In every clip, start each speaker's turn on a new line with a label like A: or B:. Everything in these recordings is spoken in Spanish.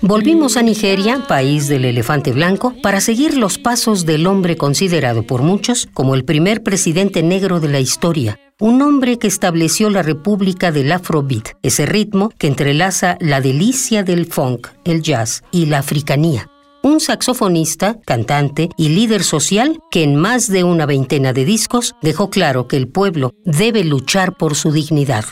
A: Volvimos a Nigeria, país del elefante blanco, para seguir los pasos del hombre considerado por muchos como el primer presidente negro de la historia, un hombre que estableció la República del Afrobeat, ese ritmo que entrelaza la delicia del funk, el jazz y la africanía. Un saxofonista, cantante y líder social que en más de una veintena de discos dejó claro que el pueblo debe luchar por su dignidad.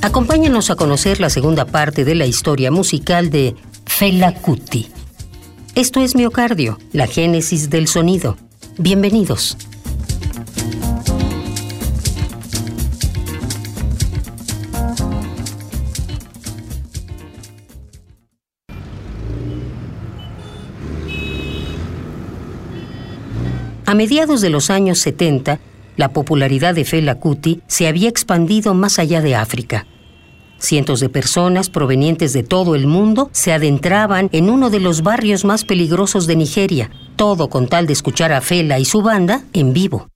A: Acompáñanos a conocer la segunda parte de la historia musical de Fela Kuti. Esto es Miocardio, la génesis del sonido. Bienvenidos. A mediados de los años 70, la popularidad de Fela Kuti se había expandido más allá de África. Cientos de personas provenientes de todo el mundo se adentraban en uno de los barrios más peligrosos de Nigeria, todo con tal de escuchar a Fela y su banda en vivo.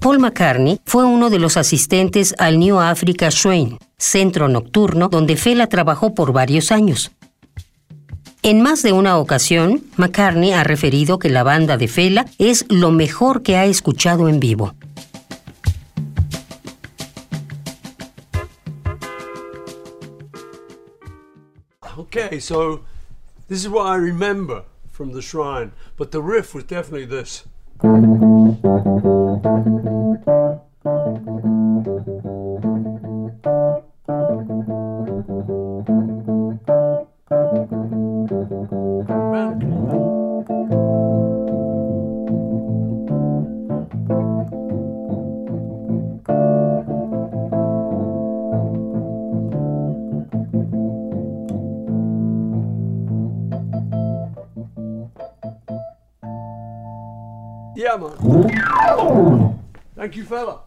A: Paul McCartney fue uno de los asistentes al New Africa Shrine, centro nocturno donde Fela trabajó por varios años. En más de una ocasión, McCartney ha referido que la banda de Fela es lo mejor que ha escuchado en vivo.
B: Okay, so this is what I remember from the shrine, but the riff was definitely this. Man. Thank you, fella.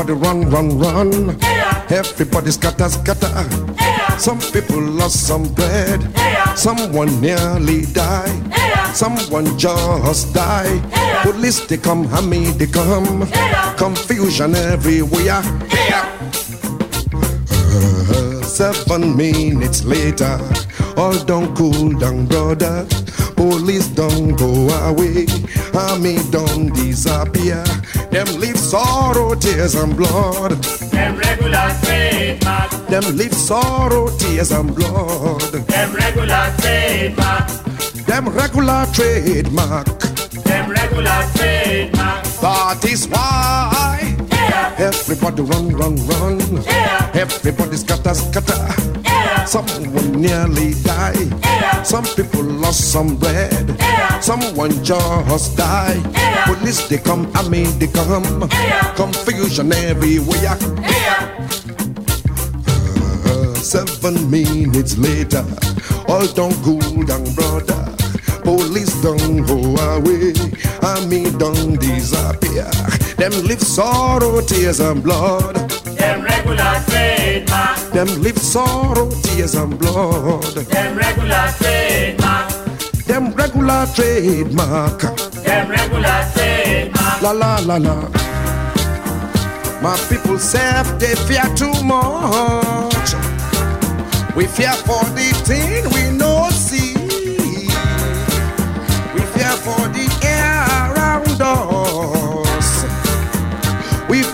C: Everybody run, run, run. Yeah. Everybody scatter, scatter. Yeah. Some people lost some bread. Yeah. Someone nearly died. Someone just died. Police they come, hammy they come. Confusion everywhere. Uh, seven minutes later, all done cool down, brother. Police don't go away, army don't disappear. Them leave sorrow, tears and blood.
D: Them regular trademark.
C: Them leave sorrow, tears and blood.
D: Them regular trademark.
C: Them regular trademark.
D: Them regular trademark.
C: That is why
D: Yeah.
C: everybody run, run, run.
D: Yeah.
C: Everybody scatter, scatter. Someone nearly die.
D: Yeah.
C: Some people lost some bread.
D: Yeah.
C: Someone just die.
D: Yeah.
C: Police they come, I mean they come. Confusion everywhere. Uh, seven minutes later, all done cool down, brother. Police don't go away, army don't disappear. Them live sorrow, tears and blood.
D: Them regular trademark.
C: Them live sorrow, tears and blood.
D: Them regular trademark.
C: Them regular trademark.
D: Them regular trademark.
C: La la la la. My people say they fear too much. We fear for the thing we no see. We fear for the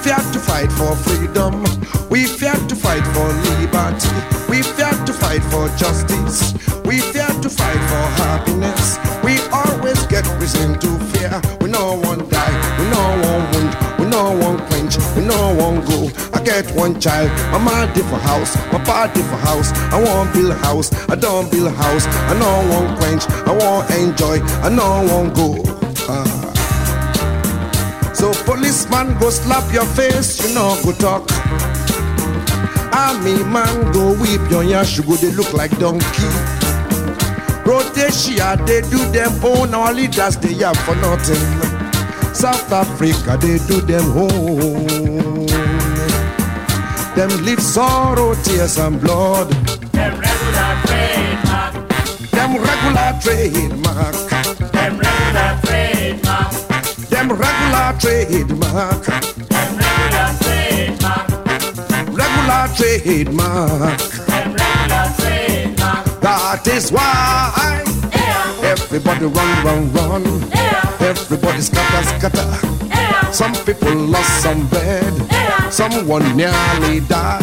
C: We fear to fight for freedom. We fear to fight for liberty. We fear to fight for justice. We fear to fight for happiness. We always get reason to fear. We no one die. We no one wound. We no one quench. We no one go. I get one child. My mama different house. My pa different house. I want build a house. I don't build a house. I no one quench. I want enjoy. I no one go. Ah. So policeman go slap your face, you know go talk. Army man go whip your yash, you go they look like donkey. Rhodesia they do them own, our leaders they have for nothing. South Africa they do them home. Them live sorrow, tears and blood.
D: Them regular trademark.
C: Them regular trademark.
D: Them regular trademark.
C: Them regular trademark.
D: Regular trademark.
C: Regular
D: regular.
C: That is why everybody run, run, run. Everybody scatter, scatter. Some people lost some.
D: Yeah.
C: Someone nearly died.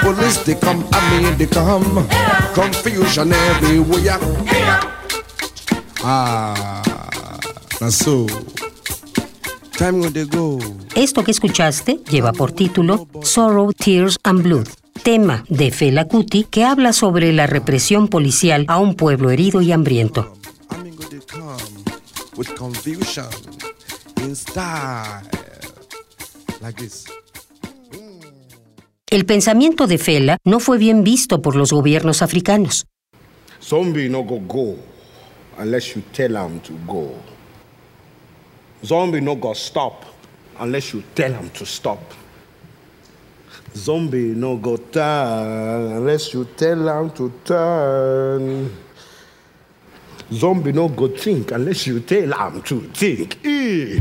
C: Police they come, I mean they come. Confusion everywhere. Ah, that's so.
A: Esto que escuchaste lleva por título Sorrow, Tears and Blood, tema de Fela Kuti que habla sobre la represión policial a un pueblo herido y hambriento.
C: This.
A: El pensamiento de Fela no fue bien visto por los gobiernos africanos.
E: Zombie no go go unless you tell him to go. Zombie no go stop unless you tell him to stop. Zombie no go turn unless you tell him to turn. Zombie no go think unless you tell him to think. Eh.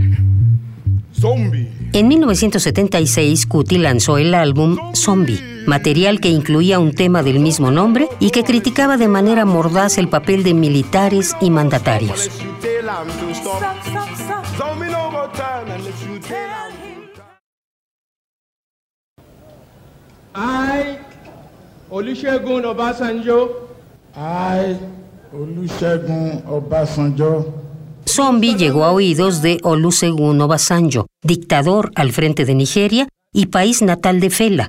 E: Zombie.
A: En 1976, Kuti lanzó el álbum Zombie, material que incluía un tema del mismo nombre y que criticaba de manera mordaz el papel de militares y mandatarios.
E: Unless you tell him to stop. Zombie no go turn unless you tell him.
F: I, Olusegun Obasanjo,
G: I, Olusegun Obasanjo,
A: Zombie llegó a oídos de Olusegun Obasanjo, dictador al frente de Nigeria y país natal de Fela.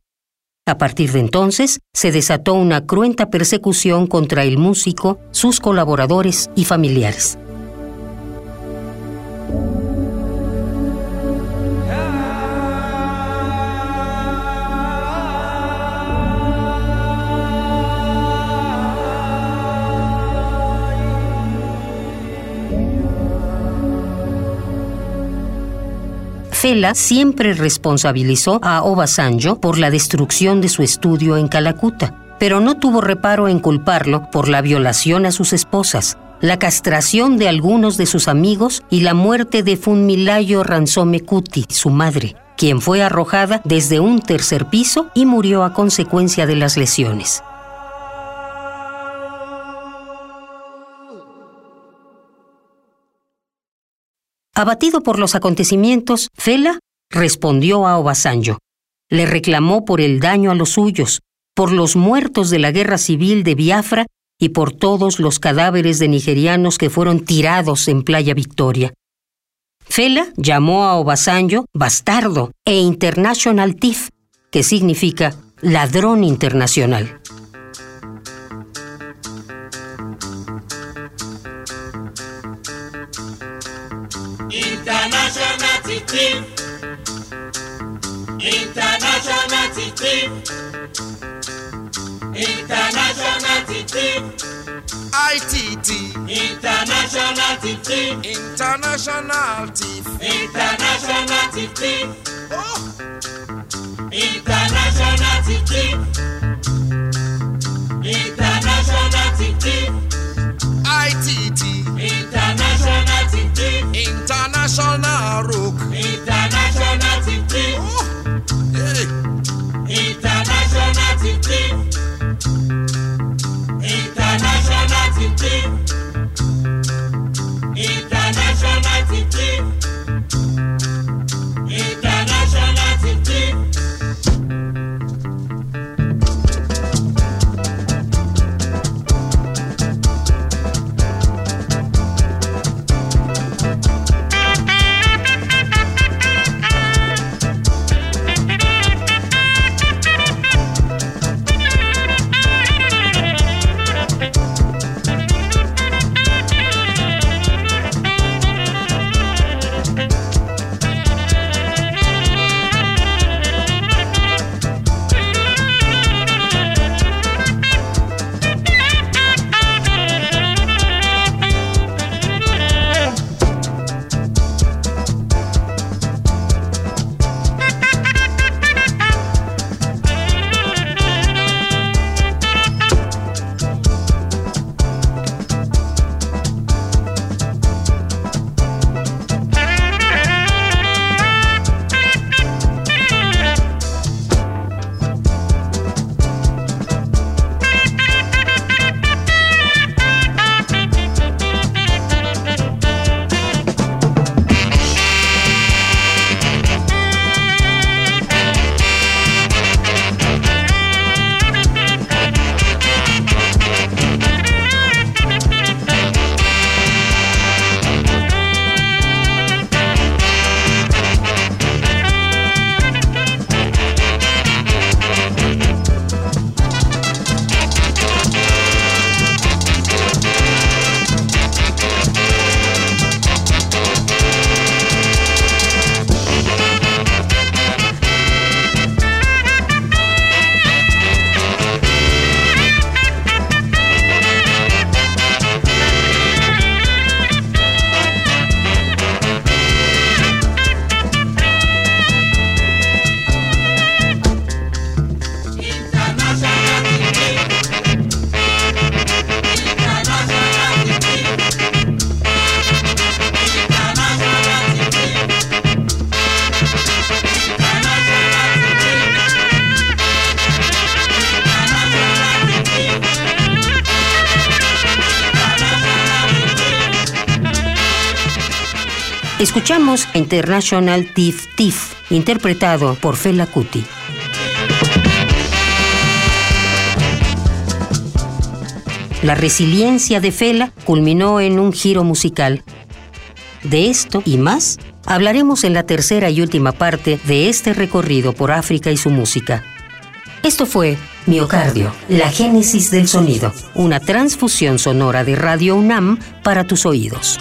A: A partir de entonces, se desató una cruenta persecución contra el músico, sus colaboradores y familiares. Fela siempre responsabilizó a Obasanjo por la destrucción de su estudio en Calacuta, pero no tuvo reparo en culparlo por la violación a sus esposas, la castración de algunos de sus amigos y la muerte de Funmilayo Ransome Kuti, su madre, quien fue arrojada desde un tercer piso y murió a consecuencia de las lesiones. Abatido por los acontecimientos, Fela respondió a Obasanjo. Le reclamó por el daño a los suyos, por los muertos de la guerra civil de Biafra y por todos los cadáveres de nigerianos que fueron tirados en Playa Victoria. Fela llamó a Obasanjo bastardo e International Thief, que significa ladrón internacional.
D: thief international team, international thief
H: ITT
D: international thief
H: international thief
D: international thief
H: oh.
D: International thief international thief
H: ITT
D: International Team.
H: International Rook.
D: International
A: Escuchamos International Thief Thief, interpretado por Fela Kuti. La resiliencia de Fela culminó en un giro musical. De esto y más hablaremos en la tercera y última parte de este recorrido por África y su música. Esto fue Miocardio, la génesis del sonido, una transfusión sonora de Radio UNAM para tus oídos.